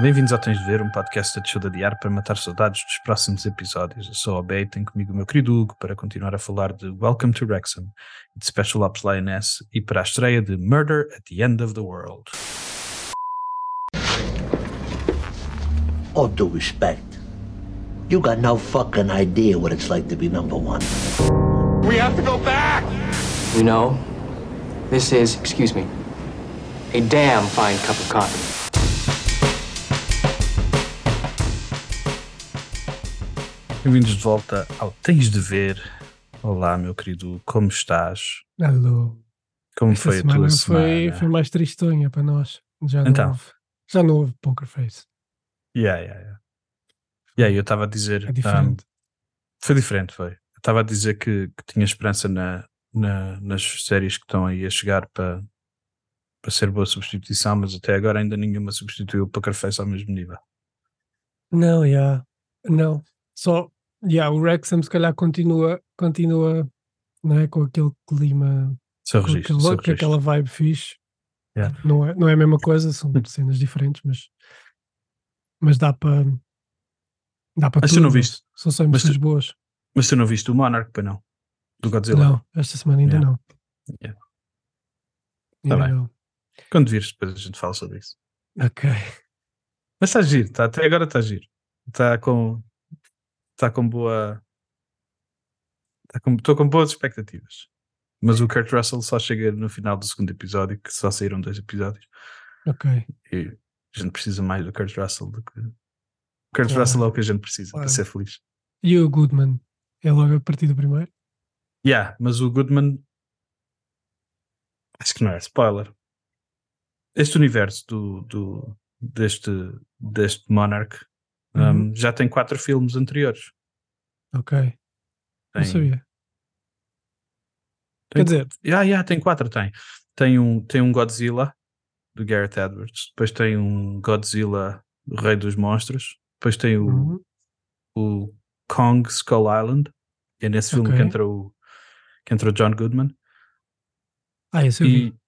Bem-vindos ao Tens de Ver, um podcast de de adiar para matar saudades dos próximos episódios. Eu sou o Obey, tenho comigo o meu querido Hugo para continuar a falar de Welcome to Wrexham, de Special Ops Lioness e para a estreia de Murder at the End of the World. All due respect, you got no fucking idea what it's like to be number one. We have to go back! You know, this is, excuse me, a damn fine cup of coffee. Bem-vindos de volta ao Tens de Ver. Olá, meu querido, como estás? Alô. Como Esta foi a tua foi, semana? foi mais tristonha para nós. Já Então. não houve, já não houve Poker Face. Yeah, yeah, yeah. Yeah, eu estava a dizer. É um, diferente. foi diferente, foi. Estava a dizer que, que tinha esperança na, na- nas séries que estão aí a chegar para, para ser boa substituição, mas até agora ainda nenhuma substituiu o Poker Face ao mesmo nível. Não, já. Não. Só. Já, o Wrexham se calhar continua, continua não é, com aquele clima, Seu com, registro, aquele- registro. aquela vibe fixe. Yeah. Não, é, não é a mesma coisa, são cenas diferentes, mas, mas dá para. Dá para Mas tu tudo. não viste? São só Mas emoções tu- boas. Mas tu não viste o Monarch, para não? Do Godzilla? Não, esta semana ainda Yeah. não. Yeah. Ainda Tá bem. não. Quando vires, depois a gente fala sobre isso. Ok. Mas está giro, tá, até agora está giro. Está com. Está com boa. Estou com, tô com boas expectativas. Mas o Kurt Russell só chega no final do segundo episódio, que só saíram dois episódios. Ok. E a gente precisa mais do Kurt Russell do que. Kurt Claro. Russell é o que a gente precisa Claro. para ser feliz. E o Goodman? É logo a partir do primeiro? Yeah, mas o Goodman. Acho que não é spoiler. Este universo do, do, deste, deste Monarch um, Uhum. já tem quatro filmes anteriores. Ok. Não Tem, sabia. tem Quer dizer, Yeah, yeah, tem quatro, tem. Tem um, tem um Godzilla do Gareth Edwards, depois tem um Godzilla o Rei dos Monstros, depois tem o, uhum, o Kong Skull Island, é nesse filme Ok. que entra o que entra o John Goodman ah, esse eu vi. e,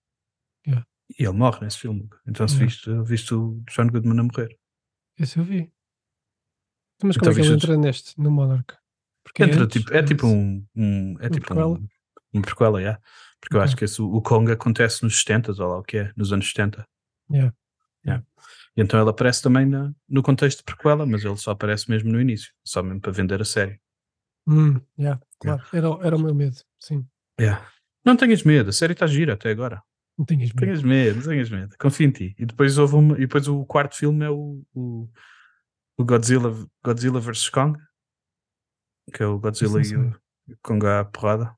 Yeah. e ele morre nesse filme. Então se Yeah. viste, viste o John Goodman a morrer. Esse eu vi. Mas Então como é que ele entra neste, no Monarch? Porque Entra, antes, tipo, é tipo um, um- é Uma tipo prequela? um, um prequela, yeah. porque eu Ok. acho que esse, o Kong acontece nos 70 ou lá o que é, nos anos 70. Yeah. E então ele aparece também na- no contexto de prequela, mas ele só aparece mesmo no início, só mesmo para vender a série. Hum, yeah, claro. Era, era o meu medo. Sim. Não tenhas medo, a série está gira até agora. Não tinhas Não medo. tenhas medo, não tenhas medo. Confia em ti. E depois, houve uma, e depois o quarto filme é o, o, o Godzilla, Godzilla vs. Kong, que é o Godzilla e o, e o Kong à porrada.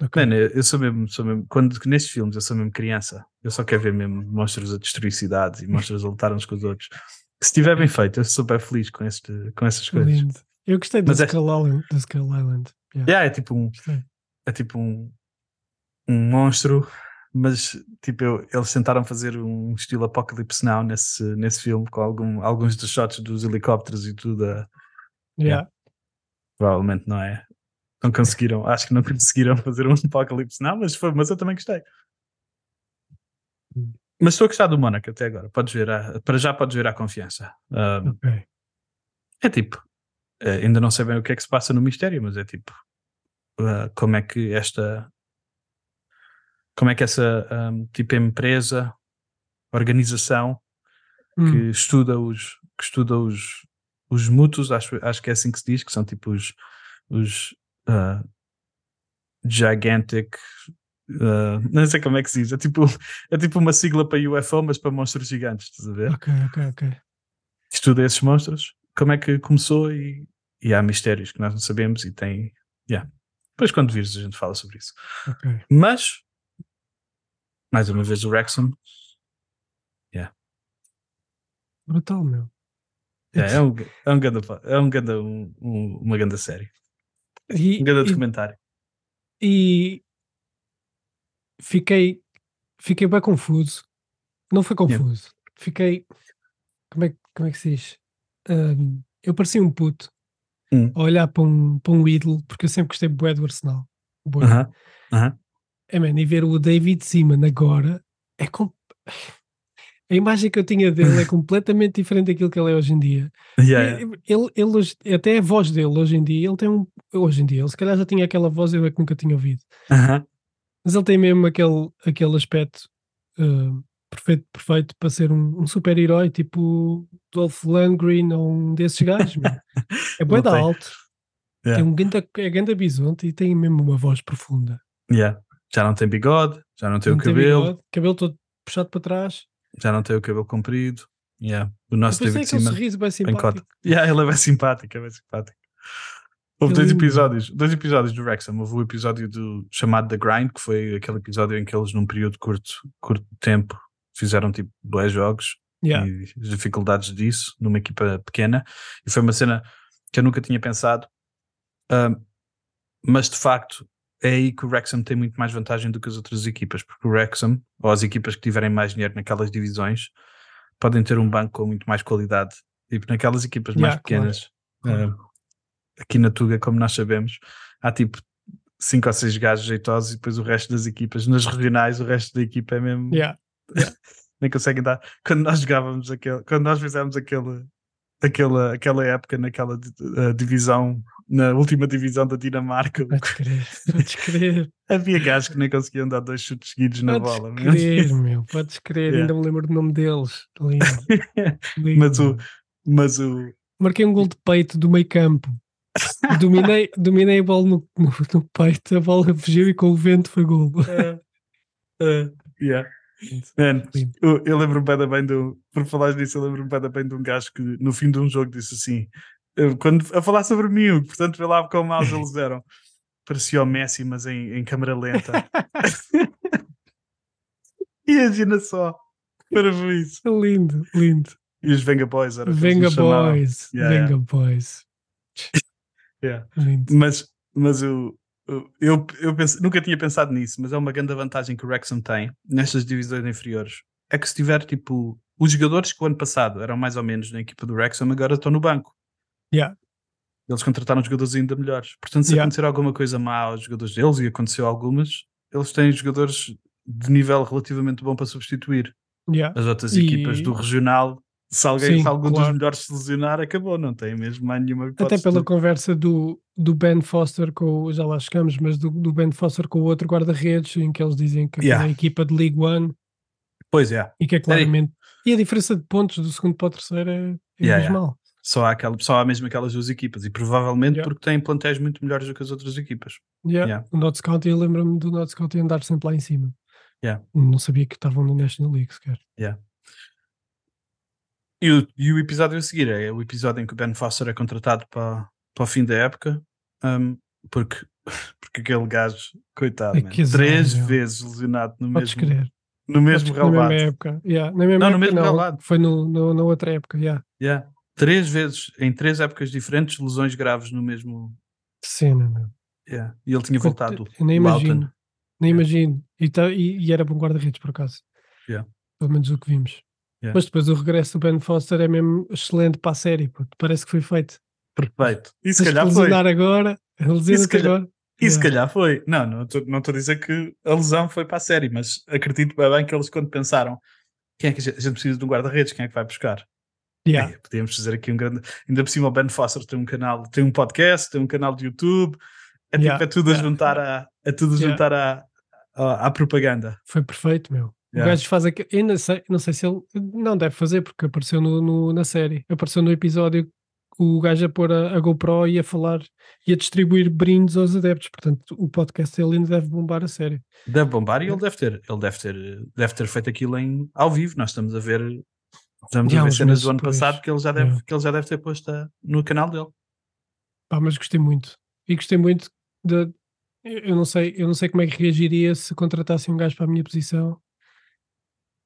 Ok. Mano, eu sou mesmo, sou mesmo quando nestes filmes eu sou mesmo criança, eu só quero ver mesmo monstros a destruir cidades e monstros a lutar uns com os outros. Se estiver bem feito, eu sou bem feliz com, este, com essas coisas. Lindo. Eu gostei do é- Skull Island. Do Skull Island. Yeah. Yeah, é tipo um, Gostei. é tipo um, um monstro, mas tipo, eu- eles tentaram fazer um estilo Apocalypse Now nesse, nesse filme, com algum, alguns dos shots dos helicópteros e tudo. eh, Yeah. provavelmente não é. Não conseguiram, acho que não conseguiram fazer um Apocalypse Now, mas, foi, mas eu também gostei. Hum. Mas estou a gostar do Monarch até agora. Podes ver, a- para já podes ver a confiança. Um, Ok. é tipo, eh, ainda não sei bem o que é que se passa no mistério, mas é tipo, eh, como é que esta, como é que essa ahm, tipo empresa, organização que Hum, estuda os, que estuda os, os mútuos, acho, acho que é assim que se diz, que são tipo os, os ah, gigantic, ah, não sei como é que se diz, é tipo, é tipo uma sigla para UFO, mas para monstros gigantes, estás a ver? ok, ok, ok. estuda esses monstros, como é que começou e, e há mistérios que nós não sabemos e tem. Yeah. Depois, quando vires, a gente fala sobre isso. ok. Mas, mais uma vez, o Wrexham Brutal, meu. yeah, é, um, é, um ganda, é um ganda, um, um- uma grande série, E, um grande documentário. e fiquei fiquei bem confuso. Não foi Yeah. confuso. Fiquei. Como é, que- como é que se diz? Ahm, eu parecia um puto Hum. a olhar para um, para um ídolo, porque eu sempre gostei bué do Arsenal. Bué. Aham, aham. É, man, e ver o David Seaman agora é, com- A imagem que eu tinha dele é completamente diferente daquilo que ele é hoje em dia. Yeah, Ele, ele, até a voz dele hoje em dia, ele tem um. Hoje em dia, ele se calhar já tinha aquela voz, eu é que nunca tinha ouvido. Aham. Mas ele tem mesmo aquele, aquele aspecto ah, perfeito, perfeito para ser um, um super-herói, tipo Dolph Lundgren ou um desses gajos. É Não da alto, Yeah. tem um ganda, é ganda bisonte e tem mesmo uma voz profunda. Yeah. Já não tem bigode, já não tem Não o tem cabelo, bigode, cabelo todo puxado para trás. já não tem o cabelo comprido. Yeah. O nosso David aquele Seaman sorriso bem simpático. Yeah, ele é bem simpático, é bem simpático. Houve dois episódios, dois episódios do Wrexham. Houve o episódio do, chamado The Grind, que foi aquele episódio em que eles, num período curto, curto de tempo, fizeram tipo dois jogos Yeah. e as dificuldades disso numa equipa pequena. E foi uma cena que eu nunca tinha pensado. Ahm, mas de facto é aí que o Wrexham tem muito mais vantagem do que as outras equipas, porque o Wrexham, ou as equipas que tiverem mais dinheiro naquelas divisões, podem ter um banco com muito mais qualidade. E naquelas equipas mais Yeah, claro, pequenas, claro. ah, aqui na Tuga, como nós sabemos, há tipo cinco ou seis gajos jeitosos e depois o resto das equipas, nas regionais, o resto da equipa é mesmo Yeah. nem conseguem dar. Quando nós jogávamos aquele, quando nós fizemos aquele, aquela, aquela época naquela eh, divisão, na última divisão da Dinamarca, Podes crer, podes crer. havia gajos que nem conseguiam dar dois chutes seguidos na Podes bola. meu crer, meu, podes crer, Yeah. ainda me lembro do nome deles. Lindo, lindo. mas o, mas o, Marquei um gol de peito do meio campo. Dominei, dominei a bola no, no, no peito, a bola fugiu e com o vento foi gol. eh, yeah. Man, eu, eu lembro-me bem, bem do. Por falar nisso, eu lembro-me bem, bem de um gajo que no fim de um jogo disse assim: quando, a falar sobre mim, portanto, vê lá como maus eles eram. Parecia o Messi, mas em, em câmera lenta. imagina só, para isso. lindo, lindo. E os Venga Boys o eles Venga. Boys, Yeah, Venga yeah. Boys. Yeah. Lindo. Mas, mas eu, eu, eu, eu penso- nunca tinha pensado nisso, mas é uma grande vantagem que o Wrexham tem nestas divisões inferiores. É que se tiver tipo os jogadores que o ano passado eram mais ou menos na equipa do Wrexham, agora estão no banco. Yeah. Eles contrataram jogadores ainda melhores. Portanto, se Yeah. acontecer alguma coisa má aos jogadores deles, e aconteceu algumas, eles têm jogadores de nível relativamente bom para substituir. Yeah. As outras E- equipas do regional, se, alguém, Sim, se algum claro. dos melhores se lesionar, acabou, não tem mesmo mais nenhuma Até hipótese. pela de- conversa do, do Ben Foster com já lá chegamos, mas do, do Ben Foster com o outro guarda-redes, em que eles dizem que Yeah. é a equipa de League One Pois é. e que é claramente. E a diferença de pontos do segundo para o terceiro é, é Yeah, abismal. Só há, aquela, só há mesmo aquelas duas equipas e provavelmente Yeah. porque têm plantéis muito melhores do que as outras equipas. Yeah. Yeah. O Notts County, eu lembro-me do Notts County andar sempre lá em cima. Yeah. Não sabia que estavam na National League sequer. E o, e o episódio a seguir é o episódio em que o Ben Foster é contratado para, para o fim da época um, porque, porque aquele gajo, coitado, É man, três meu. vezes lesionado no Podes mesmo, crer. no mesmo Podes- na mesma relevado. época. Yeah. Na mesma Não, no época, mesmo não. relevado. Foi no, no- na outra época. Yeah. Yeah. Três vezes, em três épocas diferentes, lesões graves no mesmo. Cena, meu. Yeah. E ele tinha voltado. Eu nem imagino. Nem Yeah. imagino. E, tá- e- e era bom guarda-redes, por acaso. Yeah. Pelo menos o que vimos. Yeah. Mas depois o regresso do Ben Foster é mesmo excelente para a série. puto. Parece que foi feito. Perfeito. E se calhar foi. agora. Lesiona-te calhar- agora. E se calhar foi. Não, não estou não a dizer que a lesão foi para a série, mas acredito bem, bem que eles, quando pensaram quem é que a gente, a gente precisa de um guarda-redes, quem é que vai buscar? Yeah. É, podíamos fazer aqui um grande. Ainda por cima, o Ben Foster tem um canal, tem um podcast, tem um canal de YouTube. É, tipo, Yeah, é tudo a yeah, juntar, a, é tudo a Yeah. juntar à, à, propaganda. Foi perfeito, meu. O Yeah. gajo faz aquilo. Eu não sei, não sei se ele. Não deve fazer, porque apareceu no, no- na série. Apareceu no episódio o gajo a pôr a, a GoPro e a falar e a distribuir brindes aos adeptos. Portanto, o podcast dele ainda deve bombar a série. Deve bombar e ele deve ter, ele deve ter, deve ter feito aquilo em, ao vivo. Nós estamos a ver, a ver cenas do ano depois. passado que ele já deve, Yeah. que ele já deve ter posto a- no canal dele. Pá, mas gostei muito. E gostei muito de. Eu não sei, eu não sei como é que reagiria se contratassem um gajo para a minha posição.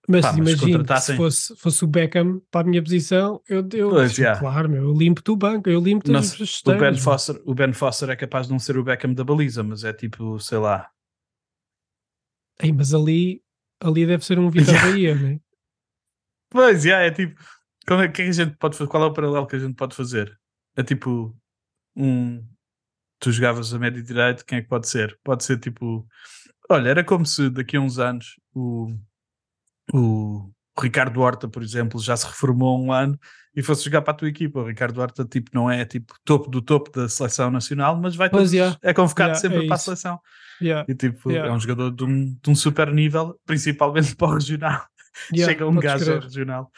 Mas Pá, mas imagino que se contratassem- fosse, fosse o Beckham para a minha posição, eu, eu Pois, já. claro, meu, eu limpo-te o banco, eu limpo-te Não as o, ben. Foster, o Ben Foster é capaz de não ser o Beckham da baliza, mas é tipo, sei lá. Ei, mas ali, ali deve ser um Vitor Yeah. Bahia, né? Pois, yeah, é tipo, como é, que a gente pode fazer? Qual é o paralelo que a gente pode fazer? É tipo, um. Tu jogavas a médio direito, quem é que pode ser? Pode ser tipo. Olha, era como se daqui a uns anos o, o, Ricardo Horta, por exemplo, já se reformou um ano e fosse jogar para a tua equipa. O Ricardo Horta tipo, não é tipo topo do topo da seleção nacional, mas vai todos- yeah. é convocado Yeah, sempre é para a seleção. Yeah, E tipo, é um jogador de um, de um super nível, principalmente para o regional. Yeah, Chega um gajo ao regional.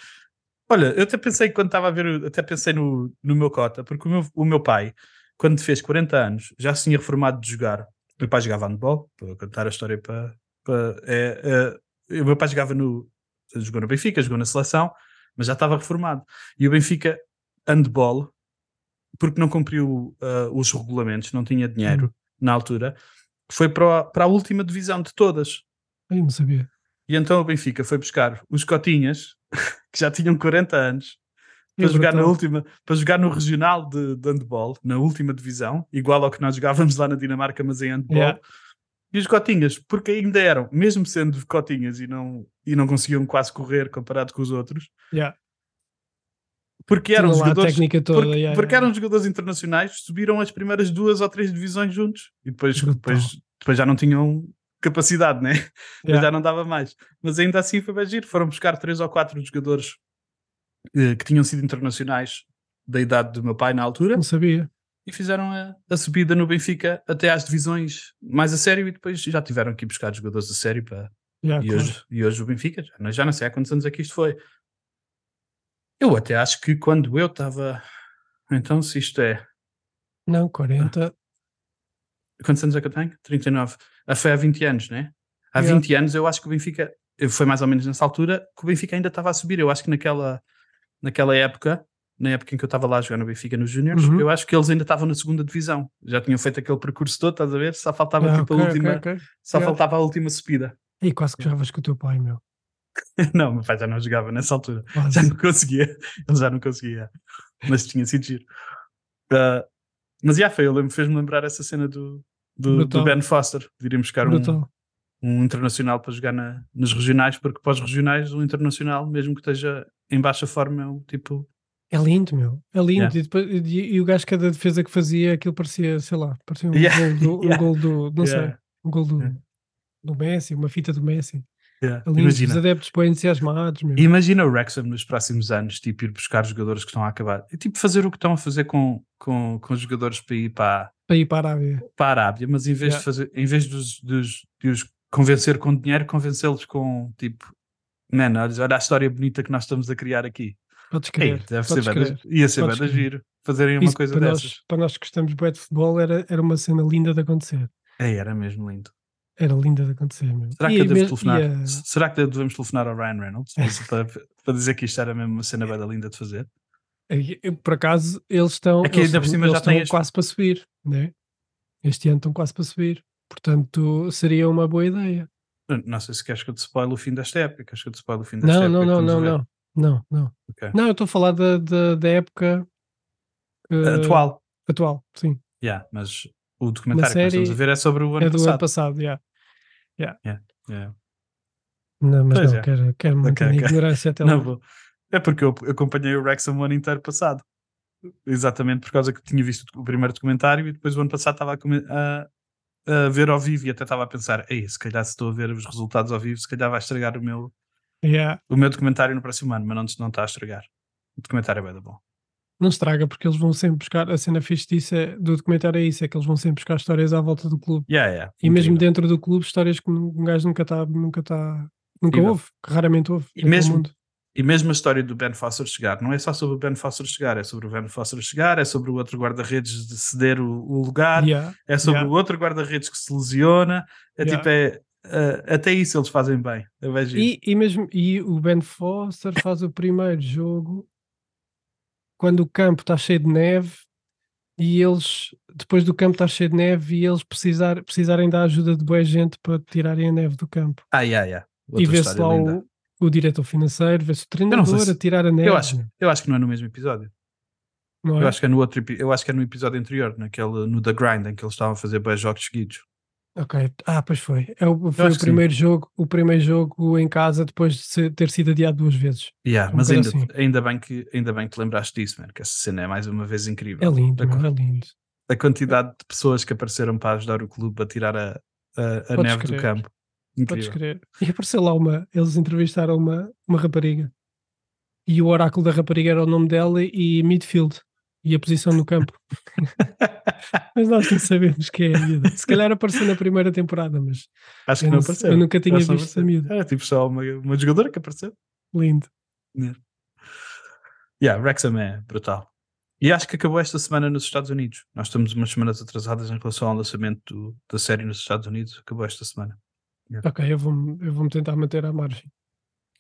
Olha, eu até pensei quando estava a ver, até pensei no, no meu cota, porque o meu, o meu pai, quando fez 40 anos, já se tinha reformado de jogar. O meu pai jogava handball, para contar a história para. para é, é, o meu pai jogava no. jogou no Benfica, jogou na seleção, mas já estava reformado. E o Benfica, handball, porque não cumpriu ah, os regulamentos, não tinha dinheiro na altura, foi para, a- para a última divisão de todas. Ai, não sabia. E então o Benfica foi buscar os Cotinhas, que já tinham 40 anos, É para jogar, na última, para jogar no regional de, de handball, na última divisão, igual ao que nós jogávamos lá na Dinamarca, mas em handball. Yeah. E os Cotinhas, porque ainda eram, mesmo sendo Cotinhas e não, e não conseguiam quase correr comparado com os outros, Yeah. porque eram Tinha jogadores. toda. porque, yeah, porque eram jogadores internacionais, subiram as primeiras duas ou três divisões juntos e depois, Brutal. depois, depois já não tinham capacidade, né? mas Yeah. já não dava mais. Mas ainda assim foi bem giro. Foram buscar três ou quatro jogadores eh, que tinham sido internacionais da idade do meu pai na altura Não sabia. e fizeram a, a subida no Benfica até às divisões mais a sério e depois já tiveram que ir buscar jogadores a sério para. Yeah, E, claro. hoje, e hoje o Benfica, já, não- já não sei há quantos anos é que isto foi. Eu até acho que quando eu estava. Então, se isto é. Não, 40. Quantos anos é que eu tenho? 39. Ah, foi há 20 anos, né? Há Yeah. 20 anos eu acho que o Benfica, foi mais ou menos nessa altura, que o Benfica ainda estava a subir. Eu acho que naquela, naquela época, na época em que eu estava lá a jogar no Benfica nos Júniores, Uhum. eu acho que eles ainda estavam na segunda divisão. Já tinham feito aquele percurso todo, estás a ver? Só faltava Ah, tipo ok, a última, ok, ok. só Yeah. faltava a última subida. E quase que jogavas com o teu pai, meu. não, meu pai já não jogava nessa altura. Quase. Já não conseguia. Ele já não conseguia. Mas tinha sido giro. Ah, mas já foi, eu lembro, fez-me lembrar essa cena do, do, do. Ben Foster. irem buscar um, um internacional para jogar na, nos regionais, porque para os regionais, o internacional, mesmo que esteja em baixa forma, é o tipo. É lindo, meu. É lindo. Yeah. E, depois- e- e o gajo, cada defesa que fazia, aquilo parecia, sei lá, parecia um Yeah, gol do, um yeah. gol do não sei, um gol do, do Messi, uma fita do Messi. Yeah, É lindo. Os Imagina. adeptos bem entusiasmados, meu. Imagina o Wrexham nos próximos anos, tipo, ir buscar jogadores que estão a acabar. E tipo, fazer o que estão a fazer com, com, com os jogadores para ir para, Para ir para a Arábia. para a Arábia, mas em vez Yeah. de fazer, em vez dos, dos, de os convencer com dinheiro, convencê-los com tipo, man, olha, olha a história bonita que nós estamos a criar aqui. Podes Ei, crer. deve ser bem crer. ia ser bem Podes da crer. giro fazerem uma Isso coisa para dessas. nós, para nós que gostamos bué de futebol era, era uma cena linda de acontecer. Ei, era mesmo lindo. Era linda de acontecer, meu. Será E que eu devo mesmo- telefonar? e a- Será que devemos telefonar ao Ryan Reynolds para, para dizer que isto era mesmo uma cena bem linda de fazer? Por acaso, eles estão, Aqui eles ainda por cima já estão as- quase para subir, né? Este ano estão quase para subir. Portanto, seria uma boa ideia. Não sei se queres que eu te spoile o fim desta época. Queres que eu te spoile o fim desta Não, época? não, não, não, não. Não, não. Ok. Não, eu estou a falar da, da, da época eh, Atual. Atual, sim. Yeah, mas o documentário que nós estamos a ver é sobre o ano é do passado. ano passado, yeah. Yeah. Não, mas Pois não, é. quero, quero manter Ok, a ignorância até Não lá. vou. É porque eu acompanhei o Wrexham o ano inteiro passado. Exatamente por causa que tinha visto o primeiro documentário e depois o ano passado estava a, a- a ver ao vivo e até estava a pensar, ei, se calhar se estou a ver os resultados ao vivo, se calhar vai estragar o meu, Yeah. o meu documentário no próximo ano, mas não, não está a estragar. O documentário é bem da bom. Não estraga, porque eles vão sempre buscar. A cena fixe disso é, do documentário é isso: é que eles vão sempre buscar histórias à volta do clube. Yeah, yeah, E mesmo incrível. dentro do clube, histórias que um gajo nunca está, nunca tá, nunca Incrível. houve, que raramente houve. E mesmo- mundo. E mesmo a história do Ben Foster chegar, não é só sobre o Ben Foster chegar, é sobre o Ben Foster chegar, é sobre o outro guarda-redes de ceder o, o lugar, Yeah, é sobre yeah. o outro guarda-redes que se lesiona, é Yeah. tipo, é, eh, até isso eles fazem bem. Eu vejo. E, e mesmo e o Ben Foster faz o primeiro jogo quando o campo está cheio de neve e eles depois do campo estar cheio de neve e eles precisar, precisarem da ajuda de boa gente para tirarem a neve do campo. Ah, yeah, yeah. e Outra vê-se história lá o, o diretor financeiro, vê-se o treinador se- a tirar a neve. Eu acho, eu acho que não é no mesmo episódio. é? Eu acho que é no outro eu acho que é no episódio anterior, naquele, no The Grind, em que eles estavam a fazer bem jogos seguidos. Ok, ah, pois foi. É o, foi o primeiro jogo, o primeiro jogo em casa depois de ter sido adiado duas vezes. Yeah, Um mas ainda, assim. ainda, bem que, ainda bem que te lembraste disso, man, que essa cena é mais uma vez incrível. É lindo, A, co- é lindo. a quantidade de pessoas que apareceram para ajudar o clube a tirar a, a, a neve do crer. Campo. Podes Incrível. crer. E apareceu lá uma. Eles entrevistaram uma, uma rapariga. E o oráculo da rapariga era o nome dela e midfield. E a posição no campo. mas nós não sabemos quem é a miúda. Se calhar apareceu na primeira temporada, mas Acho que Eu não apareceu. eu nunca tinha Acho visto apareceu. miúda. Era tipo só uma, uma jogadora que apareceu. lindo. Yeah, Wrexham é brutal. E acho que acabou esta semana nos Estados Unidos. Nós estamos umas semanas atrasadas em relação ao lançamento do- da série nos Estados Unidos. Acabou esta semana. Ok, eu vou-me eu vou tentar manter à margem.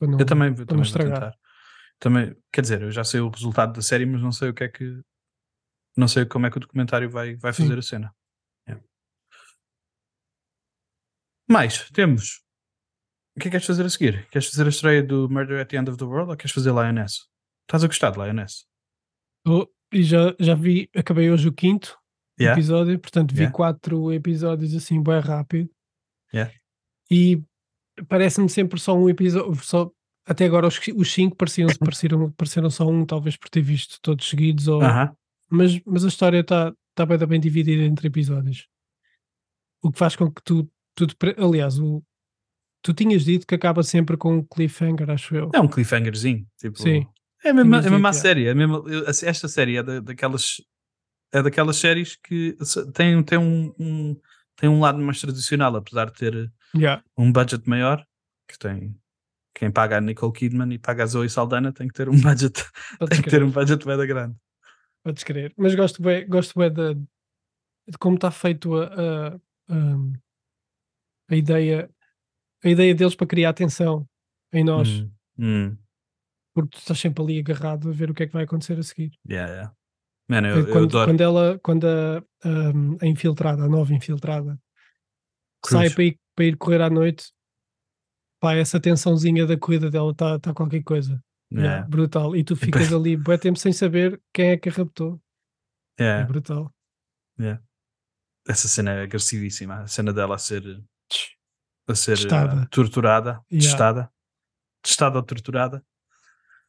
Não- eu também, eu também vou tentar. Também, quer dizer, eu já sei o resultado da série, mas não sei o que é que. Não sei como é que o documentário vai, vai Sim. fazer a cena. Yeah. Mais, temos. O que é que queres fazer a seguir? Queres fazer a estreia do Murder at the End of the World ou queres fazer Lioness? Estás a gostar de Lioness? Oh, e já, já vi, acabei hoje o quinto Yeah? episódio, portanto vi Yeah. quatro episódios assim, bem rápido. Yeah. E parece-me sempre só um episódio, só até agora os, os cinco pareciam, pareceram, pareceram só um, talvez por ter visto todos seguidos, ou, Aham. mas, mas a história está tá bem, bem dividida entre episódios. O que faz com que tu, tu aliás, o, tu tinhas dito que acaba sempre com um cliffhanger, acho eu. É um cliffhangerzinho. Tipo, Sim. É a mesma, é a mesma dito, série. é a mesma- eu- esta série é da- daquelas, é daquelas séries que tem, tem, um, um- tem um lado mais tradicional, apesar de ter Yeah. um budget maior, que tem quem paga a Nicole Kidman e paga a Zoe Saldana tem que ter um budget, tem que ter um budget bem da grande. Podes crer. Mas gosto bem, gosto bem de, de como está feito a, a, a, a ideia a ideia deles para criar atenção em nós, Hum, hum, porque tu estás sempre ali agarrado a ver o que é que vai acontecer a seguir. yeah, yeah. Man, eu, eu quando, adoro. quando ela, quando a, a- a infiltrada, a nova infiltrada, Cruz. sai para ir, para ir correr à noite, pá, essa tensãozinha da corrida dela está tá qualquer coisa. Yeah, Yeah, brutal. E tu ficas ali bué tempo sem saber quem é que a raptou. É yeah. brutal. Essa cena é agressivíssima. A cena dela a ser a ser Testada. eh, torturada, Yeah. testada, testada ou torturada.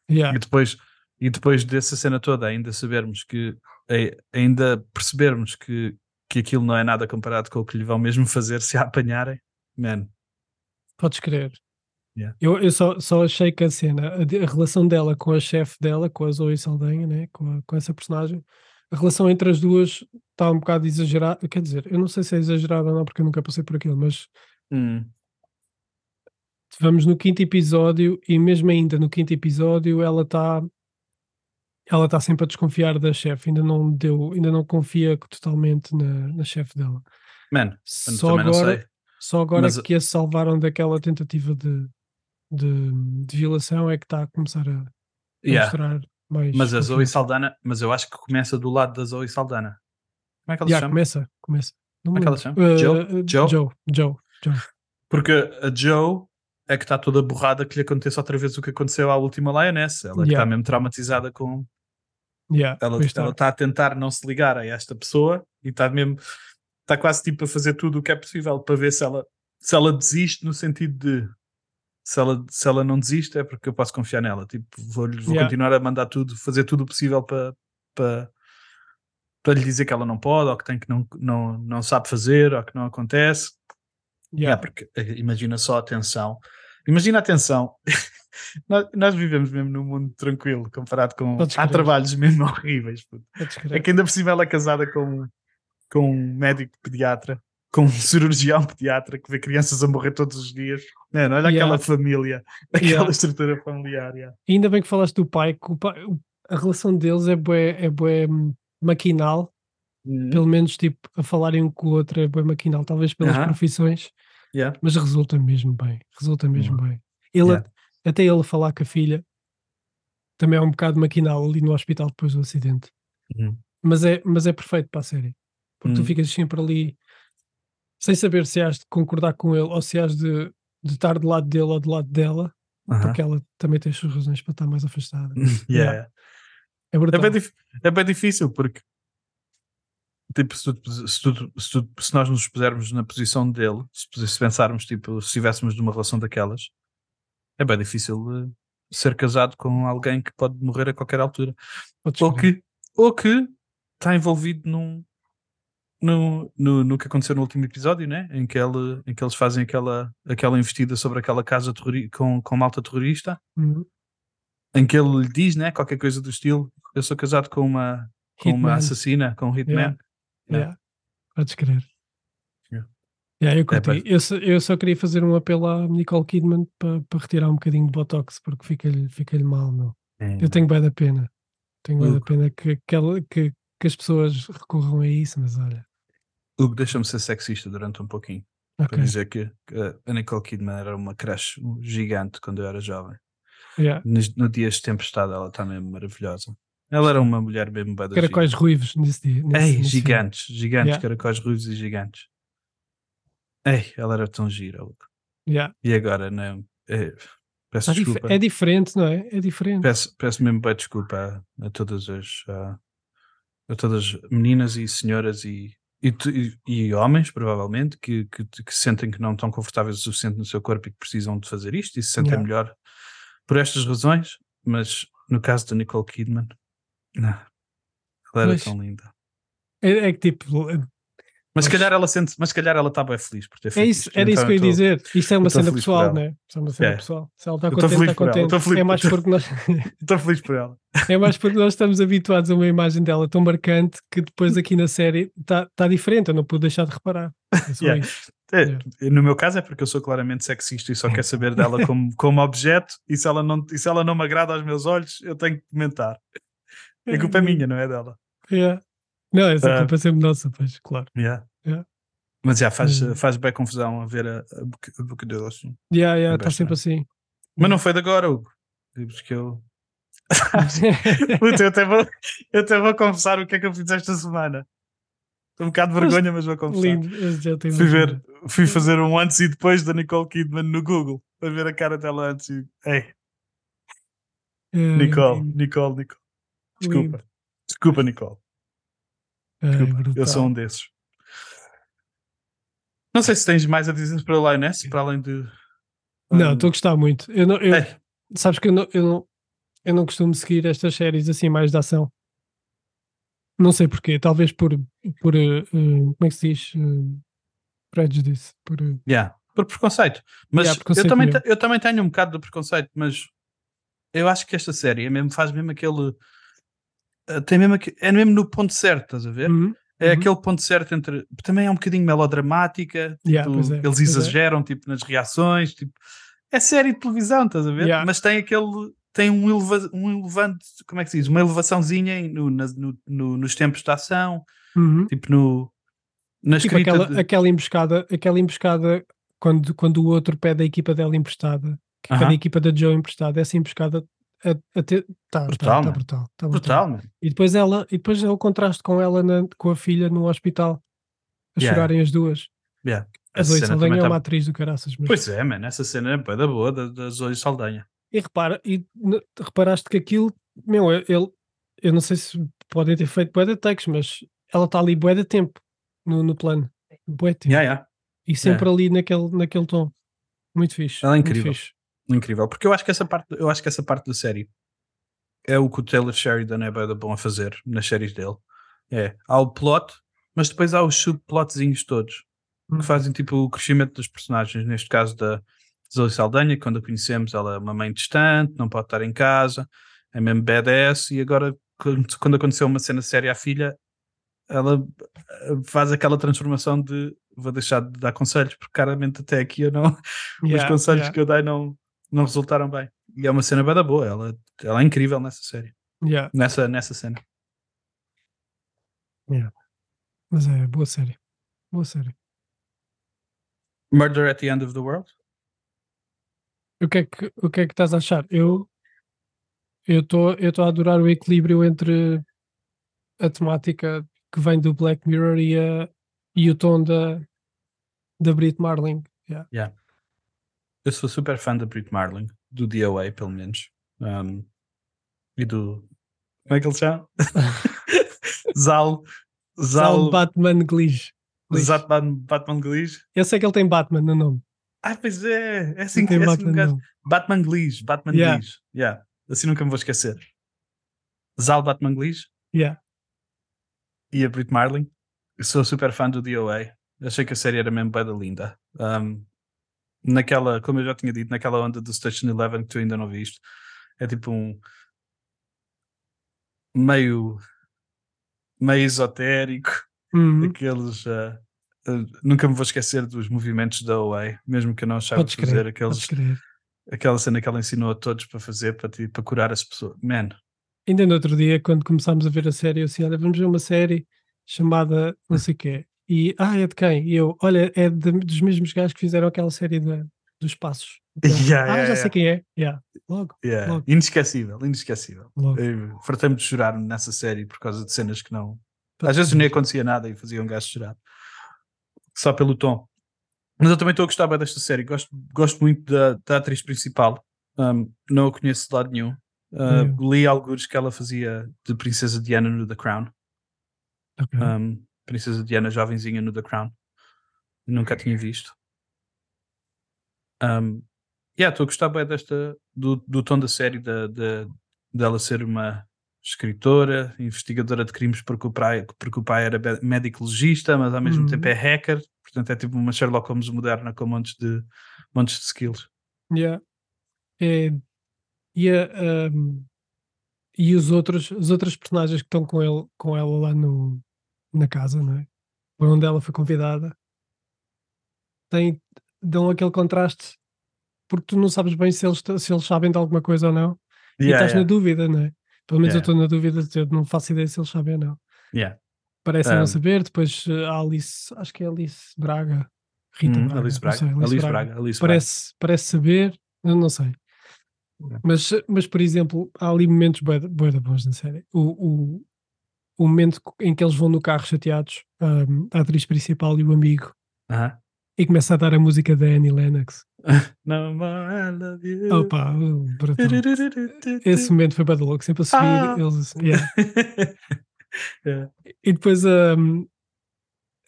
Yeah. E depois, e depois dessa cena toda, ainda sabermos que, eh, ainda percebermos que, que aquilo não é nada comparado com o que lhe vão mesmo fazer se a apanharem, man, Podes crer. Yeah. Eu, eu só, só achei que a cena, a, a relação dela com a chefe dela, com a Zoe Saldanha, né? com, a- com essa personagem, a relação entre as duas está um bocado exagerada. Quer dizer, eu não sei se é exagerada ou não, porque eu nunca passei por aquilo, mas hum, vamos no quinto episódio e mesmo ainda no quinto episódio ela está ela está sempre a desconfiar da chefe, ainda não deu, ainda não confia totalmente na, na chefe dela. man, eu Só agora, só agora Mas- que a salvaram daquela tentativa de, de, de violação é que está a começar a, a Yeah. mostrar mais. Mas a Zoe. Saldana, mas eu acho que começa do lado da Zoe Saldana. Como é que ela se Yeah, chama? começa, começa. Não Como é que ela se chama? Uh, Joe? uh, Joe? Joe, Joe, Joe. Porque a Joe é que está toda borrada que lhe aconteça outra vez o que aconteceu à última Lioness. Ela é está Yeah. mesmo traumatizada com, Yeah, ela está a tentar não se ligar a esta pessoa e está mesmo está quase tipo a fazer tudo o que é possível para ver se ela se ela desiste no sentido de se ela, se ela não desiste é porque eu posso confiar nela tipo vou, vou Yeah. continuar a mandar tudo fazer tudo o possível para para para lhe dizer que ela não pode ou que tem que não, não, não sabe fazer ou que não acontece Yeah. é, porque imagina só a tensão. Imagina a tensão. nós, nós vivemos mesmo num mundo tranquilo comparado com. Há trabalhos mesmo horríveis. É que ainda por cima ela é casada com, com um médico pediatra, com um cirurgião pediatra que vê crianças a morrer todos os dias. Mano, olha Yeah. aquela família, aquela Yeah. estrutura familiar. yeah. Ainda bem que falaste do pai, que o pai- a relação deles é bué, é bué maquinal, Uhum. pelo menos tipo a falarem um com o outro é bué maquinal, talvez pelas Aham. profissões, Yeah. mas resulta mesmo bem, resulta mesmo bem. Ele, Yeah. Até ele falar com a filha também é um bocado maquinal ali no hospital depois do acidente, Uhum. mas é, mas é perfeito para a série, porque tu Uhum. ficas sempre ali sem saber se has de concordar com ele ou se has de, de estar do lado dele ou do lado dela, porque ela também tem as suas razões para estar mais afastada. Yeah. É É brutal. bem, é bem difícil porque tipo, se, tu- se, tu- se tu- se nós nos pusermos na posição dele, se, pensarmos tipo, se estivéssemos numa relação daquelas, é bem difícil eh, ser casado com alguém que pode morrer a qualquer altura. Ou que, ou que está envolvido num, no, no, no que aconteceu no último episódio, né? Em que, ele, em que eles fazem aquela, aquela investida sobre aquela casa com, com malta terrorista, Uhum. em que ele lhe diz, né? Qualquer coisa do estilo. Eu sou casado com uma, com uma assassina, com um hitman. Yeah. Yeah. Yeah. Podes crer. Yeah. Yeah, eu, É, curti. eu, só, eu só queria fazer um apelo à Nicole Kidman para retirar um bocadinho de Botox, porque fica-lhe fica mal, meu. É. Eu tenho bem da pena. Tenho bem da pena que, que, ela- que, que as pessoas recorram a isso, mas olha. Hugo, deixa-me ser sexista durante um pouquinho. Ok. Para dizer que, que a Nicole Kidman era uma crush gigante quando eu era jovem. Yeah. Nos, no Dias de Tempestade ela está mesmo maravilhosa. Ela era uma mulher mesmo bada Caracóis ruivos nesse dia. Nesse, Ei, nesse filme. gigantes, gigantes, Yeah. caracóis ruivos e gigantes. Ei, ela era tão gira. Yeah. E agora, não. É, peço Tá desculpa. é diferente, não é? É diferente. Peço, peço mesmo bem desculpa a, a todas as a, a todas as meninas e senhoras e, e, e- e homens, provavelmente, que, que, que sentem que não estão confortáveis o suficiente no seu corpo e que precisam de fazer isto e se sentem Yeah. melhor por estas razões, mas no caso da Nicole Kidman, não, ela era Mas- tão linda. É, é que tipo, Mas se Mas- calhar ela sente, mas calhar ela está bem feliz por ter é feito isso, isto. era isso Então que eu ia tô- dizer. Isto é uma cena pessoal, não é? Isto é uma cena É. pessoal. Se ela está contente, está contente. feliz É mais por- porque nós. Estou feliz por ela. É mais porque nós estamos habituados a uma imagem dela tão marcante que depois aqui na série está tá diferente, eu não pude deixar de reparar. É Yeah. isso. É. No meu caso é porque eu sou claramente sexista e só quero saber dela como, como objeto e se, ela não, e se ela não me agrada aos meus olhos, eu tenho que comentar. A culpa é minha, não é dela. Yeah. Não, essa Ah. culpa é sempre nossa, pois, claro. Yeah. Yeah. Mas já faz, Hum. faz bem confusão a ver a, a boca, boca dele assim. Yeah, yeah, É está sempre assim. Mas não foi de agora, Hugo. Digo-vos que eu. Puta, eu, até vou, eu até vou confessar o que é que eu fiz esta semana. Estou um bocado de vergonha, mas vou confessar. Lindo, já tenho Fui ver, fui fazer um antes e depois da Nicole Kidman no Google. Para ver a cara dela antes e. Ei, Ai, Nicole, lindo, Nicole, Nicole. Desculpa. lindo. Desculpa, Nicole. Ai, Desculpa. brutal. Eu sou um desses. Não sei se tens mais a dizer para a Lioness, para além de. Não, estou a gostar muito. Eu não, eu, Ei, sabes que eu não, eu, não, eu não costumo seguir estas séries assim mais de ação. Não sei porquê, talvez por, por eh, como é que se diz? Eh, prejudice. Por, eh, yeah, por preconceito. Mas Yeah, preconceito eu, também eu também tenho um bocado de preconceito, mas eu acho que esta série é mesmo, faz mesmo aquele. Tem mesmo, aque- é mesmo no ponto certo, estás a ver? Uhum, É uhum. aquele ponto certo entre. Também é um bocadinho melodramática. Tipo, é, eles é. exageram tipo, nas reações. Tipo, é série de televisão, estás a ver? Yeah. Mas tem aquele. Tem um, eleva, um elevante. Como é que se diz? Uma elevaçãozinha no, nas- no- no- nos tempos de ação. Uhum. Tipo, no, na Tipo aquela, de- aquela emboscada, aquela emboscada quando, quando o outro pede a equipa dela emprestada, que pede a equipa da Joe emprestada, essa emboscada a, a ter, tá, Brutal, tá, tá brutal, tá Brutal, mano. E depois ela, e depois é o contraste com ela na- com a filha no hospital, a Yeah. chorarem as duas. Yeah. A Zoe Saldanha é tá- uma atriz do caraças, mas... Pois é, mano. Essa cena é bué da boa da, da Zoe Saldanha. E repara, e reparaste que aquilo, meu, ele, eu não sei se podem ter feito bué de takes, mas ela está ali bué de tempo no, no plano. Bué de tempo. Yeah, yeah. E sempre ali naquele, naquele tom. Muito fixe. Ela é incrível. fixe. Incrível. Porque eu acho que essa parte, eu acho que essa parte da série é o que o Taylor Sheridan é bom a fazer nas séries dele. É, há o plot, mas depois há os subplotzinhos todos que fazem tipo o crescimento dos personagens. Neste caso da Zoe Saldanha, que quando a conhecemos, ela é uma mãe distante, não pode estar em casa, é mesmo badass. E agora, quando, aconteceu uma cena séria à filha, ela eh, faz aquela transformação de vou deixar de dar conselhos, porque claramente até aqui eu não, os Yeah, conselhos yeah, que eu dei não, não resultaram bem. E é uma cena bem da boa, ela, ela é incrível nessa série, yeah, nessa, nessa cena. Mas é boa série. Boa série. Murder at the End of the World? O que é que, o que, é que estás a achar? Eu estou eu tô a adorar o equilíbrio entre a temática que vem do Black Mirror e, a, e o tom da, da Brit Marling. Yeah. Eu sou super fã da Brit Marling, do DOA, pelo menos. Um, e do. Como é que ele chama? Zal. Zal. Batman. Zat Batman, Batman Glige. Eu sei que ele tem Batman no nome. Ah, pois é. É assim que é assim Batman um nome. Batman Glige. Batman Yeah. Yeah. Assim nunca me vou esquecer. Zal Batman Glige Yeah. e a Brit Marling. eu sou super fã do DOA. Achei que a série era mesmo bem da linda. Um, naquela, como eu já tinha dito, naquela onda do Station Eleven que tu ainda não viste. É tipo um meio meio esotérico, Uhum. aqueles uh, uh, nunca me vou esquecer dos movimentos da OA, mesmo que eu não saiba fazer crer, aqueles, aquela cena que ela ensinou a todos para fazer para, para curar as pessoas. Man, Ainda no outro dia, quando começámos a ver a série, eu assim, olha, vamos ver uma série chamada não sei o quê. E, ah, é de quem? E eu, olha, é de- dos mesmos gajos que fizeram aquela série da- dos passos. Então, Yeah, ah, yeah, já yeah. sei quem é. Yeah. Logo, Logo. inesquecível, inesquecível. Fartei-me de chorar nessa série por causa de cenas que não. Às vezes nem acontecia nada e fazia um gajo chorar. Só pelo tom. Mas eu também estou a gostar bem desta série. Gosto, gosto muito da, da atriz principal. Um, não a conheço de lado nenhum. Uh, li alguns que ela fazia de Princesa Diana no The Crown. Ok. Um, Princesa Diana jovenzinha no The Crown. Nunca tinha visto. Um, yeah, estou a gostar bem desta, do, do tom da série, da, dela ser uma escritora, investigadora de crimes porque o pai, porque o pai era médico legista, mas ao mesmo Uhum. tempo é hacker. Portanto, é tipo uma Sherlock Holmes moderna com montes de, montes de skills. Yeah. É, e, a, um, e os outros, os outros personagens que estão com, ele, com ela lá no, na casa, não é? Por onde ela foi convidada, têm, dão aquele contraste porque tu não sabes bem se eles, se eles sabem de alguma coisa ou não. e Yeah, estás na yeah, dúvida, não é? Pelo menos eu Yeah. estou na dúvida, eu não faço ideia se eles sabem ou não. Parecem Um, não saber, depois eh, a Alice, acho que é Alice Braga, Rita Hum, Braga, Alice Braga. sei, Alice Braga. Alice Braga. parece, parece saber, eu não sei. Mas, mas, por exemplo, há ali momentos bué da bué da bons na série. O, o, o momento em que eles vão no carro chateados, um, a atriz principal e o amigo, Aham. e começa a dar a música da Annie Lennox. No more I love you. Opa. Esse momento foi da louco, sempre a subir, Ah. eles assim, yeah. Yeah. E depois, um,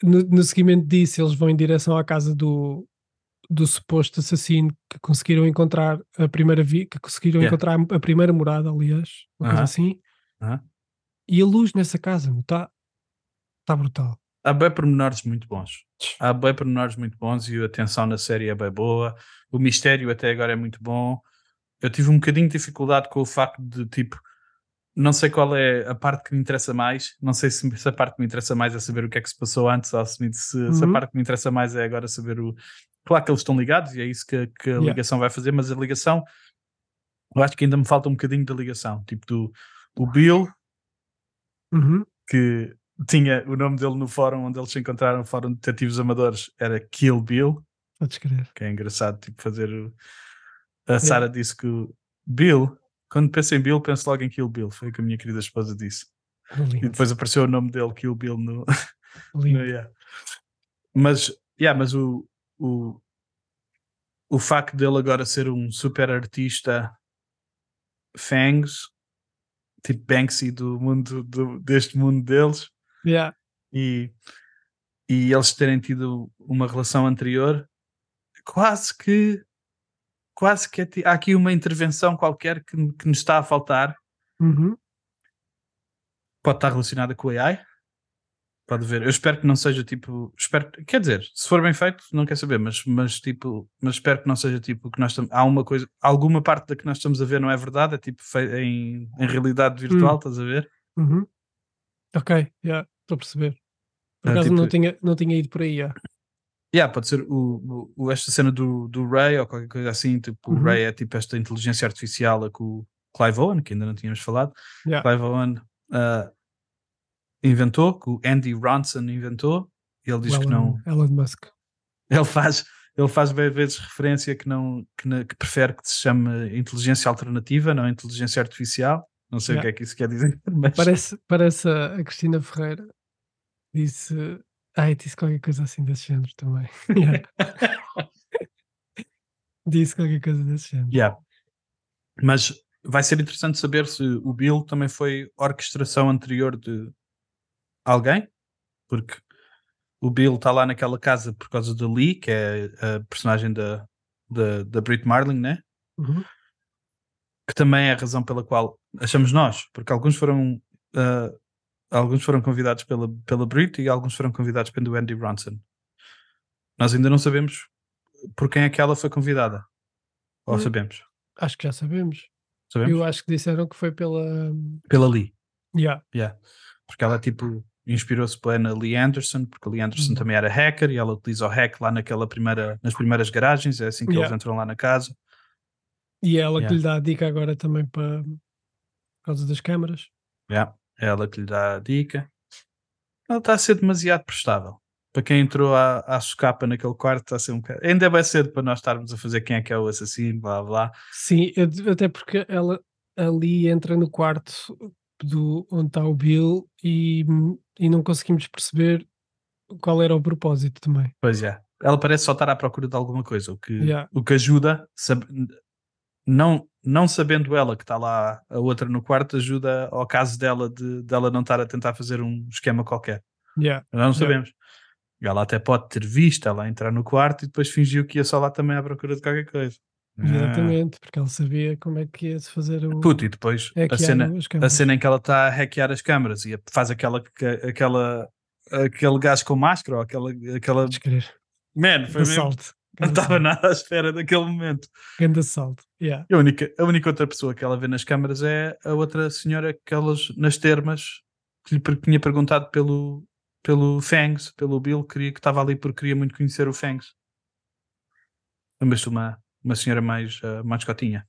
no, no seguimento disso, eles vão em direção à casa do, do suposto assassino que conseguiram encontrar a primeira vi que conseguiram Yeah. encontrar a primeira morada, aliás, uma coisa Aham. assim. Aham. E a luz nessa casa está tá brutal. Há bem pormenores muito bons. Há bem pormenores muito bons e a atenção na série é bem boa. O mistério até agora é muito bom. Eu tive um bocadinho de dificuldade com o facto de, tipo, não sei qual é a parte que me interessa mais. Não sei se, se a parte que me interessa mais é saber o que é que se passou antes ou se, se, se a Uhum. parte que me interessa mais é agora saber o. Claro que eles estão ligados e é isso que, que a Yeah. ligação vai fazer, mas a ligação, eu acho que ainda me falta um bocadinho da ligação. Tipo, do o Bill, Uhum. que tinha o nome dele no fórum onde eles se encontraram, o Fórum de Detetives Amadores, era Kill Bill, Podes crer. que é engraçado, tipo, fazer o... A Sara disse que o Bill, quando penso em Bill, penso logo em Kill Bill, foi o que a minha querida esposa disse. E Lindo. depois apareceu o nome dele, Kill Bill, no... lindo. no yeah. Mas, yeah, mas o, o, o facto dele agora ser um super artista Fangs, tipo Banksy do mundo, do, deste mundo deles, Yeah. e, e eles terem tido uma relação anterior, quase que quase que é há aqui uma intervenção qualquer que, que nos está a faltar. Uhum. Pode estar relacionada com o AI. Pode ver. Eu espero que não seja tipo. Espero, quer dizer, se for bem feito, não quer saber, mas, mas tipo, mas espero que não seja tipo que nós estamos. Há uma coisa, alguma parte da que nós estamos a ver não é verdade, é tipo em, em realidade virtual, Hum. estás a ver? Uhum. Ok, yeah, estou a perceber. Por É, acaso tipo- não, tinha, não tinha ido por aí. yeah. Yeah, pode ser o, o- esta cena do, do Ray ou qualquer coisa assim. Tipo, Uhum. o Ray é tipo esta inteligência artificial a que o Clive Owen, que ainda não tínhamos falado, Yeah. Clive Owen ah, inventou, que o Andy Ronson inventou. E ele diz O que não. Elon Musk. Ele faz, ele faz bem vezes referência que, não, que, na- que prefere que se chame inteligência alternativa, não inteligência artificial. Não sei o Yeah. que é que isso quer dizer, mas Parece, parece a a Cristina Ferreira. Disse. Ai, disse qualquer coisa assim desse género também. Yeah. disse qualquer coisa desse género. Yeah. Mas vai ser interessante saber se o Bill também foi orquestração anterior de alguém, porque o Bill está lá naquela casa por causa da Lee, que é a personagem da, da, da Brit Marling, né? Uhum. que também é a razão pela qual achamos nós, porque alguns foram ah, alguns foram convidados pela, pela Brit e alguns foram convidados pelo Andy Ronson. Nós ainda não sabemos por quem é que ela foi convidada. Ou Hum. sabemos? Acho que já sabemos. Sabemos? Eu acho que disseram que foi pela. Pela Lee. Yeah. Yeah. Porque ela tipo inspirou-se pela Lee Anderson, porque a Lee Anderson Uhum. também era hacker e ela utiliza o hack lá naquela primeira, nas primeiras garagens, é assim que eles Yeah. entram lá na casa. E é ela Yeah. que lhe dá a dica agora também para. Por causa das câmaras. Yeah. É ela que lhe dá a dica. Ela está a ser demasiado prestável. Para quem entrou à, à socapa naquele quarto, está a ser um bocado. Ainda é bem cedo para nós estarmos a fazer quem é que é o assassino, blá blá. Sim, até porque ela ali entra no quarto do, onde está o Bill e, e não conseguimos perceber qual era o propósito também. Pois é. Ela parece só estar à procura de alguma coisa, o que, Yeah. o que ajuda, sab- não, não sabendo ela que está lá a outra no quarto, ajuda ao caso dela de dela não estar a tentar fazer um esquema qualquer. Yeah. Nós não Yeah. sabemos. Ela até pode ter visto ela entrar no quarto e depois fingiu que ia só lá também à procura de qualquer coisa. Exatamente, porque ela sabia como é que ia se fazer o. Ah. Puto, e depois a cena, a cena em que ela está a hackear as câmaras e faz aquela, aquela, aquele gajo com máscara ou aquela, aquela Podes crer. Man, foi mesmo. Assalto. Não estava nada à espera daquele momento. Grande assalto. Yeah. A única, a única outra pessoa que ela vê nas câmaras é a outra senhora que elas, nas termas, que lhe tinha perguntado pelo, pelo Fangs, pelo Bill, queria, que estava ali porque queria muito conhecer o Fangs. De uma, uma senhora mais, uh, mais cotinha.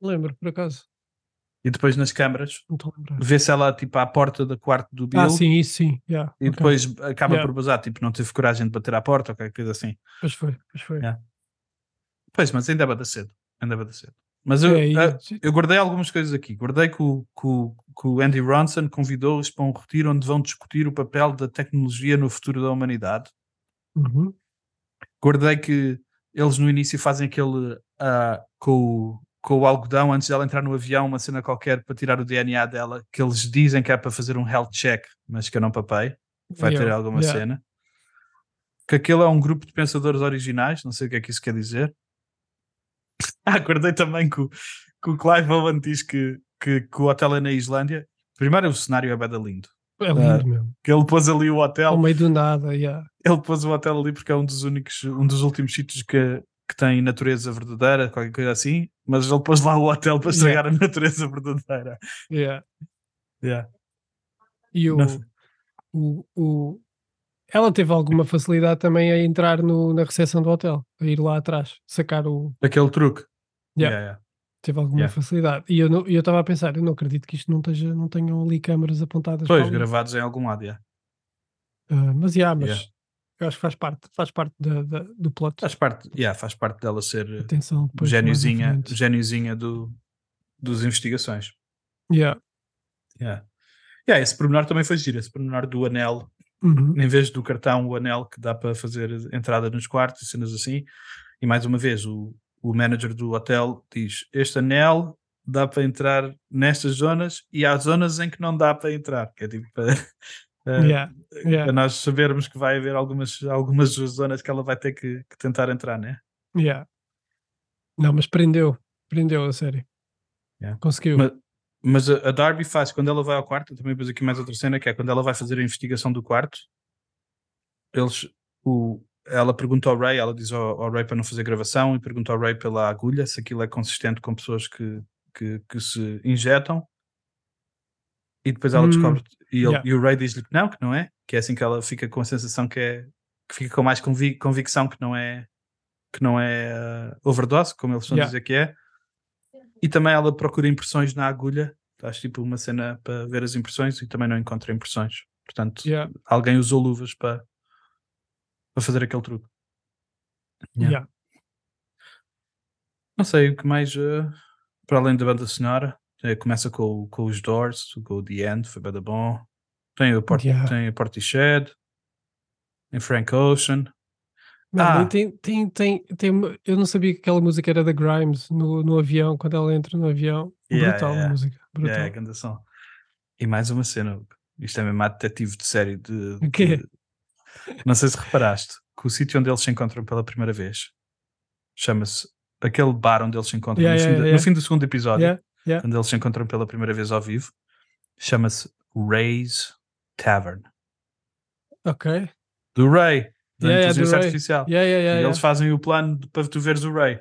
Lembro, por acaso. E depois nas câmaras, vê-se ela tipo à porta do quarto do Bill Ah, sim, isso sim. Yeah. e ok. depois acaba Yeah. por bazar, tipo, não teve coragem de bater à porta ou qualquer coisa assim. Pois foi, pois foi. Yeah. Pois, mas ainda é bada cedo. Ainda é bada cedo. Mas eu, É, e- ah, eu guardei algumas coisas aqui. Guardei que o, que o, que o Andy Ronson convidou-os para um retiro onde vão discutir o papel da tecnologia no futuro da humanidade. Uhum. Guardei que eles no início fazem aquele ah, com, o, com o algodão antes dela entrar no avião, uma cena qualquer para tirar o DNA dela, que eles dizem que é para fazer um health check, mas que eu não papei. Vai ter alguma yeah. cena. Que aquele é um grupo de pensadores originais, não sei o que é que isso quer dizer. Ah, acordei também que o, que o Clive Owen diz que, que, que o hotel é na Islândia. Primeiro, o cenário é bada lindo. É lindo mesmo. Que ele pôs ali o hotel, Ao meio do nada, yeah. ele pôs o hotel ali porque é um dos únicos, um dos últimos sítios que, que tem natureza verdadeira, qualquer coisa assim. Mas ele pôs lá o hotel para estragar a natureza verdadeira. Yeah. Yeah. E o, o, o- Ela teve alguma facilidade também a entrar no, na recepção do hotel, a ir lá atrás, sacar o. Aquele truque. Yeah. Yeah, yeah. Teve alguma Yeah. facilidade. E eu não- eu estava a pensar, eu não acredito que isto não, esteja, não tenham ali câmaras apontadas Pois, gravados em algum lado. yeah. Ah, mas, yeah, mas Yeah. eu acho que faz parte, faz parte da, da- do plot. Faz parte, yeah, faz parte dela ser Atenção, à géniozinha, frente. géniozinha do, dos investigações. Yeah. Yeah. Yeah, esse pormenor também foi giro, esse pormenor do anel, Uhum. em vez do cartão, o anel que dá para fazer entrada nos quartos e cenas assim. E mais uma vez, o, o manager do hotel diz: Este anel dá para entrar nestas zonas e há zonas em que não dá para entrar, que é tipo para, Yeah. Yeah. para nós sabermos que vai haver algumas, algumas zonas que ela vai ter que, que tentar entrar, né? Yeah. Não, mas prendeu, prendeu a série. Yeah. Conseguiu. Mas, mas a, a Darby faz, quando ela vai ao quarto, também pus aqui mais outra cena, que é quando ela vai fazer a investigação do quarto, eles, o, ela pergunta ao Ray, ela diz ao, ao Ray para não fazer gravação e pergunta ao Ray pela agulha, se aquilo é consistente com pessoas que, que, que se injetam. E depois ela Hum, descobre, e, ele- yeah. e o Ray diz-lhe que não, que não é, que é assim que ela fica com a sensação que é, que fica com mais convi- convicção que não é, que não é uh, overdose, como eles estão a Yeah. dizer que é. E também ela procura impressões na agulha, faz tipo uma cena para ver as impressões e também não encontra impressões. Portanto, Yeah. alguém usou luvas para, para fazer aquele truque. Yeah. Yeah. Não sei o que mais, eh, para além da banda sonora, eh, começa com, com os Doors, com o The End, foi bada bom. Tem o, Port, Yeah. tem o Portishead, tem Frank Ocean. Mano, Ah. tem, tem, tem, tem, eu não sabia que aquela música era da Grimes no, no avião, quando ela entra no avião. Yeah, brutal yeah. a música. Brutal. É, grande som. E mais uma cena, isto é mesmo detetive de série de, de- Não sei se reparaste que o sítio onde eles se encontram pela primeira vez chama-se aquele bar onde eles se encontram Yeah, no, fim yeah, no yeah. fim do segundo episódio, Yeah, yeah. quando eles se encontram pela primeira vez ao vivo, chama-se Ray's Tavern. Ok. Do Ray, da Yeah, yeah, inteligência Ray. artificial. Yeah, yeah, yeah, e yeah. eles fazem o plano para tu veres o Ray.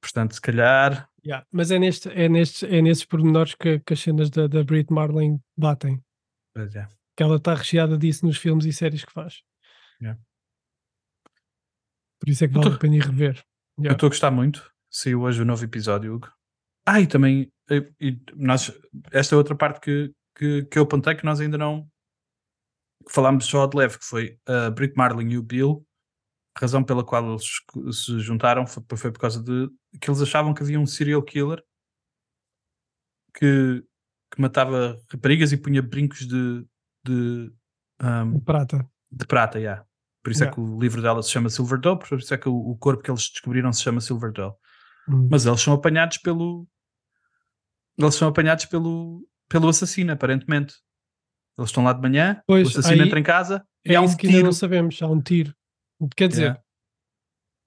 Portanto, se calhar. Yeah, Mas é, neste, é, nestes, é nesses pormenores que, que as cenas da, da Brit Marlin batem. pois é. Que ela está recheada disso nos filmes e séries que faz. Yeah. Por isso é que Eu vale tô- a pena ir rever. Eu Yeah. estou a gostar muito. Saiu hoje o novo episódio, Hugo. Ah, e também. e- e nós, esta é outra parte que, que, que eu apontei que nós ainda não falámos só de leve, que foi a Brit Marlin e o Bill. A razão pela qual eles se juntaram foi, foi por causa de que eles achavam que havia um serial killer que, que matava raparigas e punha brincos de, de, um, De prata. de prata, yeah. Por isso é Yeah. que o livro dela se chama Silver Doe, por isso é que o, corpo que eles descobriram se chama Silver Doe. Hum. Mas eles são apanhados pelo. Eles são apanhados pelo, pelo assassino, aparentemente. Eles estão lá de manhã, Pois, o assassino aí entra em casa É e há um isso que ainda tiro. não sabemos. Há um tiro. Quer dizer, Yeah.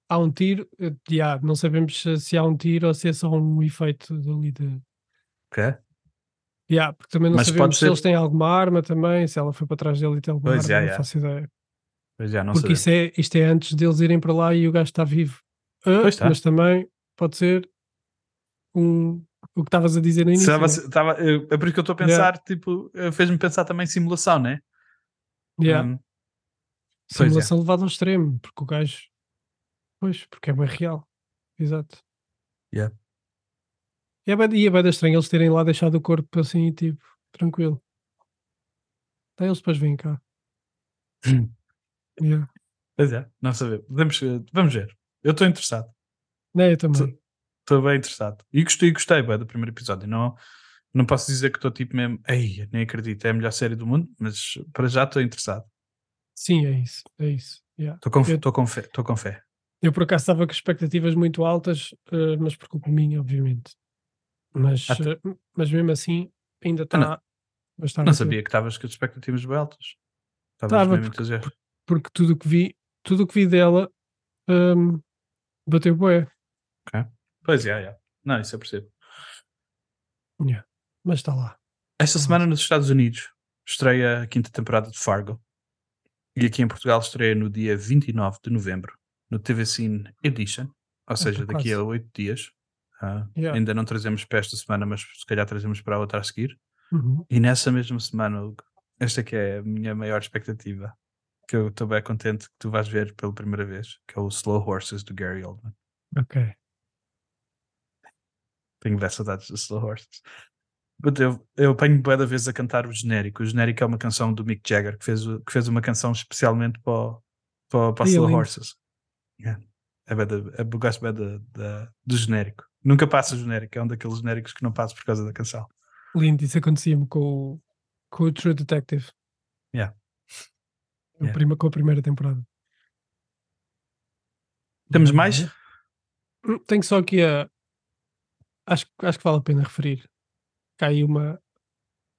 há um tiro. eh, yeah, não sabemos se, há um tiro ou se é só um efeito dali de. Ok? Yeah, porque também não Mas sabemos se ser- eles têm alguma arma também, se ela foi para trás dele e tem alguma Pois, arma, yeah, não yeah. faço ideia. Pois já, não Porque isso é, isto é antes deles irem para lá e o gajo está vivo. Ah, Pois está. Mas também pode ser um, o que estavas a dizer no início. Estava, né? estava, eu- é por isso que eu estou a pensar, tipo, eh, fez-me pensar também em simulação, né? Yeah. Hum, é. Simulação levada ao extremo, porque o gajo. Pois, porque é bem real. Exato. Yeah. E é bem, é estranho eles terem lá deixado o corpo assim, tipo, tranquilo. Daí eles depois vêm cá. Yeah. Pois é, não sabemos. Vamos, eh, vamos ver. Eu estou interessado. Né, eu também. Estou bem interessado. E gostei, gostei bem do primeiro episódio. Não, não posso dizer que estou tipo mesmo. Ei, nem acredito, é a melhor série do mundo, mas para já estou interessado. Sim, é isso. É isso. Yeah. Estou com, Eu- com fé. Estou com fé. Eu por acaso estava com expectativas muito altas, eh, mas por culpa minha, obviamente. Mas, eh, mas mesmo assim, ainda Ah, não. está bastante. Não sabia que estavas com as expectativas bem altas. Estavas Tava, mesmo entusiasta. Porque tudo o que vi, tudo que vi dela hum, bateu bué. Pois é, é. Não, isso eu percebo. Yeah. Mas está lá. Esta semana nos Estados Unidos estreia a quinta temporada de Fargo. E aqui em Portugal estreia no dia 29 de novembro, no TV Cine Edition, ou seja, tá daqui a oito dias. Ah, Yeah. Ainda não trazemos para esta semana, mas se calhar trazemos para a outra a seguir. Uhum. E nessa mesma semana, Hugo, esta que é a minha maior expectativa, que eu estou bem contente que tu vais ver pela primeira vez, que é o Slow Horses do Gary Oldman. Ok. Tenho bem saudades do Slow Horses. Eu, eu apanho bué da vez a cantar o genérico. O genérico é uma canção do Mick Jagger, que fez, que fez uma canção especialmente para, o- para, para Slow. Horses. Yeah. É bué da, é, eu gosto bem da- do genérico. Nunca passa o genérico, é um daqueles genéricos que não passa por causa da canção. Lindo, isso acontecia-me com, o- com o True Detective. Yeah. Yeah. prima- com a primeira temporada. Temos mais? Hum, Tenho só aqui a. Acho, acho que vale a pena referir. Cá aí uma,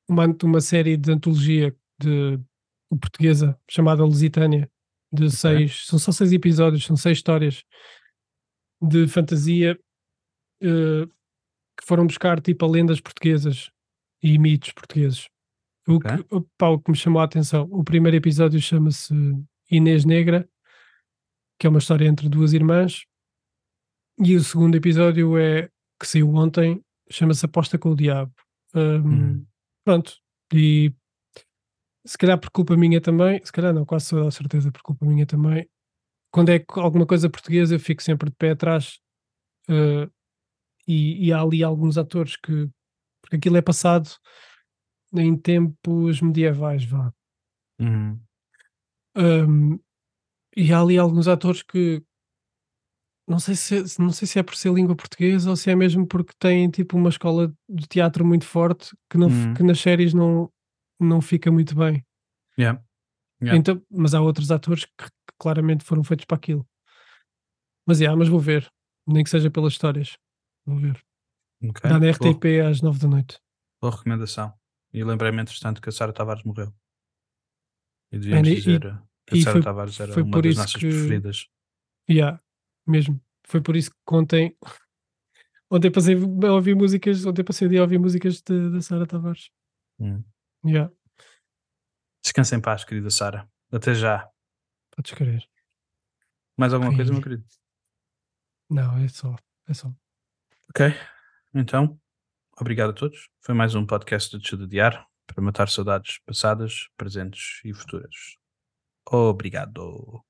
uma, uma série de antologia de, de portuguesa chamada Lusitânia. De seis. São só seis episódios, são seis histórias de fantasia eh, que foram buscar tipo a lendas portuguesas e mitos portugueses. O que, opá, o que me chamou a atenção, o primeiro episódio chama-se Inês Negra, que é uma história entre duas irmãs, e o segundo episódio é que saiu ontem, chama-se Aposta com o Diabo. Hum, Hum. Pronto, e se calhar por culpa minha também, se calhar não, quase toda a certeza por culpa minha também. Quando é alguma coisa portuguesa, eu fico sempre de pé atrás. eh, e, e há ali alguns atores que. Porque aquilo é passado em tempos medievais, vá. Uhum. Um, e há ali alguns atores que não sei se não sei se é por ser língua portuguesa ou se é mesmo porque têm tipo uma escola de teatro muito forte que, não, Uhum. que nas séries não, não fica muito bem. Yeah. Yeah. Então, mas há outros atores que, que claramente foram feitos para aquilo. Mas, yeah, mas vou ver, nem que seja pelas histórias. Vou ver. Okay. Dá na RTP Boa. às 9 da noite. Boa recomendação. E lembrei-me, entretanto, que a Sara Tavares morreu. E devíamos Man, dizer e, que a Sara Tavares era uma das nossas que... preferidas. Yeah, mesmo. Foi por isso que ontem. Ontem passei a ouvir músicas. Ontem passei o dia a ouvir músicas da Sara Tavares. Hum. Yeah. Descansa em paz, querida Sara. Até já. Podes querer. Mais alguma coisa, meu querido? Não, é só. É só. Ok, então, obrigado a todos. Foi mais um podcast de Desjudiar para matar saudades passadas, presentes e futuras. Obrigado.